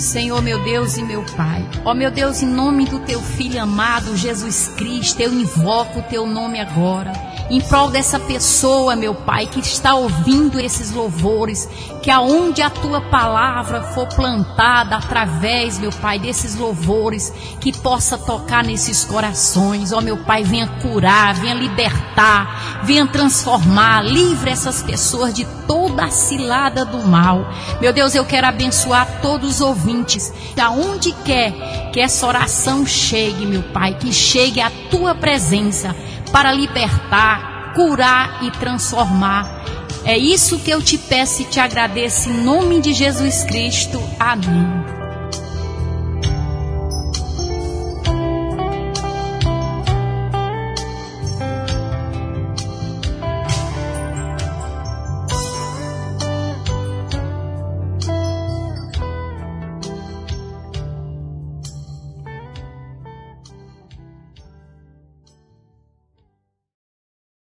Senhor meu Deus e meu Pai. Ó meu Deus, em nome do teu filho amado Jesus Cristo, eu invoco o teu nome agora. Em prol dessa pessoa, meu Pai, que está ouvindo esses louvores, que aonde a tua palavra for plantada através, meu Pai, desses louvores, que possa tocar nesses corações. Ó meu Pai, venha curar, venha libertar, venha transformar, livre essas pessoas de toda a cilada do mal. Meu Deus, eu quero abençoar todos os ouvintes, aonde quer que essa oração chegue, meu Pai, que chegue à tua presença para libertar, curar e transformar. É isso que eu te peço e te agradeço em nome de Jesus Cristo. Amém.